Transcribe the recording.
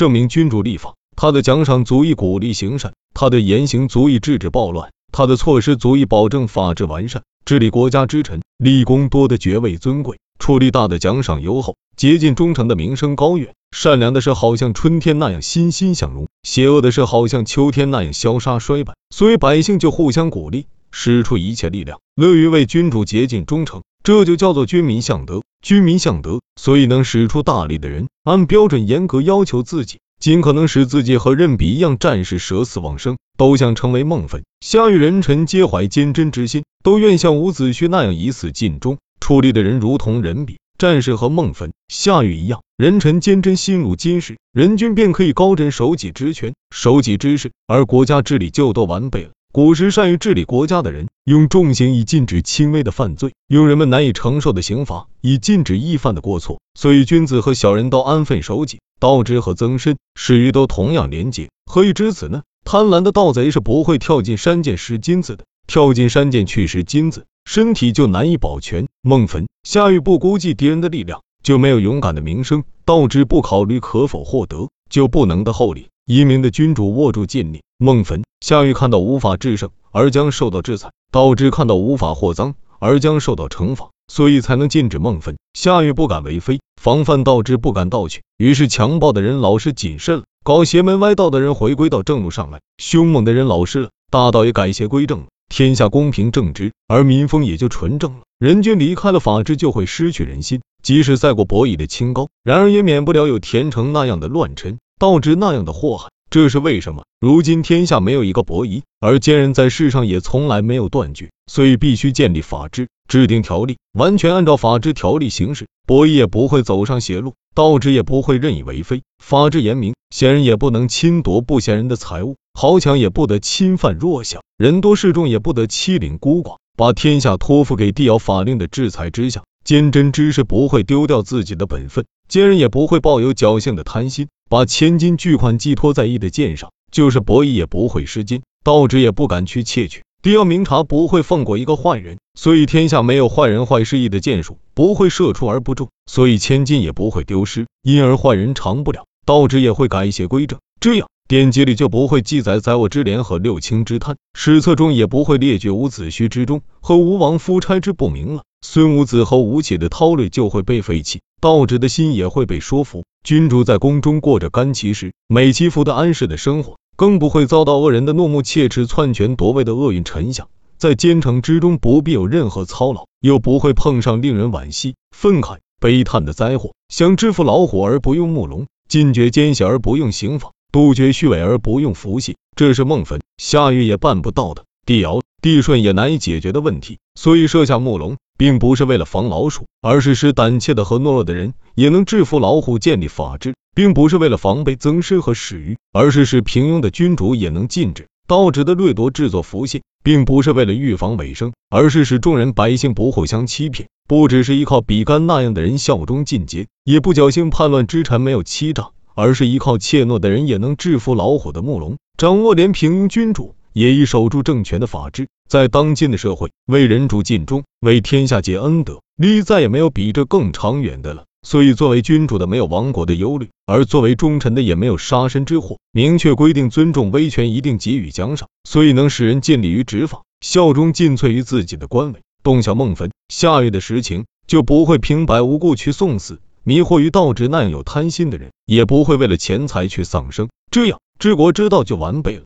圣明君主立法，他的奖赏足以鼓励行善，他的言行足以制止暴乱，他的措施足以保证法治完善。治理国家之臣，立功多的爵位尊贵，出力大的奖赏优厚，竭尽忠诚的名声高远。善良的是好像春天那样欣欣向荣，邪恶的是好像秋天那样消杀衰败。所以百姓就互相鼓励，使出一切力量，乐于为君主竭尽忠诚。这就叫做君民相德。君民相德，所以能使出大力的人，按标准严格要求自己，尽可能使自己和任比一样战士舍死忘生，都想成为孟坟。下狱人臣皆怀坚贞之心，都愿像伍子胥那样以死尽忠。出力的人如同任比、战士和孟坟、夏禹一样，人臣坚贞心如金石，人君便可以高枕守己之权、守己之事，而国家治理就都完备了。古时善于治理国家的人，用重刑以禁止轻微的犯罪，用人们难以承受的刑罚以禁止易犯的过错。所以君子和小人都安分守己，道之和曾参、始于都同样廉洁。何以知此呢？贪婪的盗贼是不会跳进山涧拾金子的，跳进山涧去拾金子，身体就难以保全。孟坟、夏禹不估计敌人的力量，就没有勇敢的名声；道之不考虑可否获得，就不能的厚礼。英明的君主握住禁令。孟坟、夏禹看到无法制胜而将受到制裁，道之看到无法获赃而将受到惩罚，所以才能禁止孟坟、夏禹不敢为非，防范道之不敢盗取。于是强暴的人老实谨慎了，搞邪门歪道的人回归到正路上来，凶猛的人老实了，大道也改邪归正了，天下公平正直，而民风也就纯正了。人君离开了法治，就会失去人心。即使赛过伯夷的清高，然而也免不了有田成那样的乱臣，道之那样的祸害。这是为什么？如今天下没有一个伯夷，而奸人在世上也从来没有断绝，所以必须建立法制，制定条例，完全按照法制条例行事，伯夷也不会走上邪路，道之也不会任意为非。法制严明，贤人也不能侵夺不贤人的财物，豪强也不得侵犯弱小，人多势众也不得欺凌孤寡，把天下托付给帝尧法令的制裁之下。坚贞之士不会丢掉自己的本分，奸人也不会抱有侥幸的贪心，把千金巨款寄托在义的剑上，就是伯夷也不会失金，道指也不敢去窃取。帝尧明察不会放过一个坏人，所以天下没有坏人坏事义的剑术不会射出而不中，所以千金也不会丢失，因而坏人长不了。道指也会改邪归正，这样典籍里就不会记载宰我之廉和六卿之贪，史册中也不会列举伍子胥之忠和吴王夫差之不明了。孙武子和吴起的韬略就会被废弃，道指的心也会被说服。君主在宫中过着甘其食、美其服的安适的生活，更不会遭到恶人的怒目切齿、篡权夺位的厄运沉下。在奸臣之中，不必有任何操劳，又不会碰上令人惋惜、愤慨、悲叹的灾祸。想制服老虎而不用木龙，禁绝奸邪而不用刑法，杜绝虚伪而不用符信，这是孟坟、夏禹也办不到的。帝尧、帝舜也难以解决的问题，所以设下木龙。并不是为了防老鼠，而是使胆怯的和懦弱的人也能制服老虎，建立法治；并不是为了防备曾参和史虞，而是使平庸的君主也能禁止盗职的掠夺，制作符信；并不是为了预防尾生，而是使众人百姓不互相欺骗。不只是依靠比干那样的人效忠尽节，也不侥幸叛乱之臣没有欺诈，而是依靠怯懦的人也能制服老虎的木龙，掌握连平庸君主。也以守住政权的法治，在当今的社会，为人主尽忠，为天下结恩德，利益再也没有比这更长远的了。所以，作为君主的没有亡国的忧虑，而作为忠臣的也没有杀身之祸。明确规定，尊重威权一定给予奖赏，所以能使人尽力于执法，效忠尽瘁于自己的官位。洞晓孟坟、夏月的实情，就不会平白无故去送死；迷惑于道直那样有贪心的人，也不会为了钱财去丧生。这样，治国之道就完备了。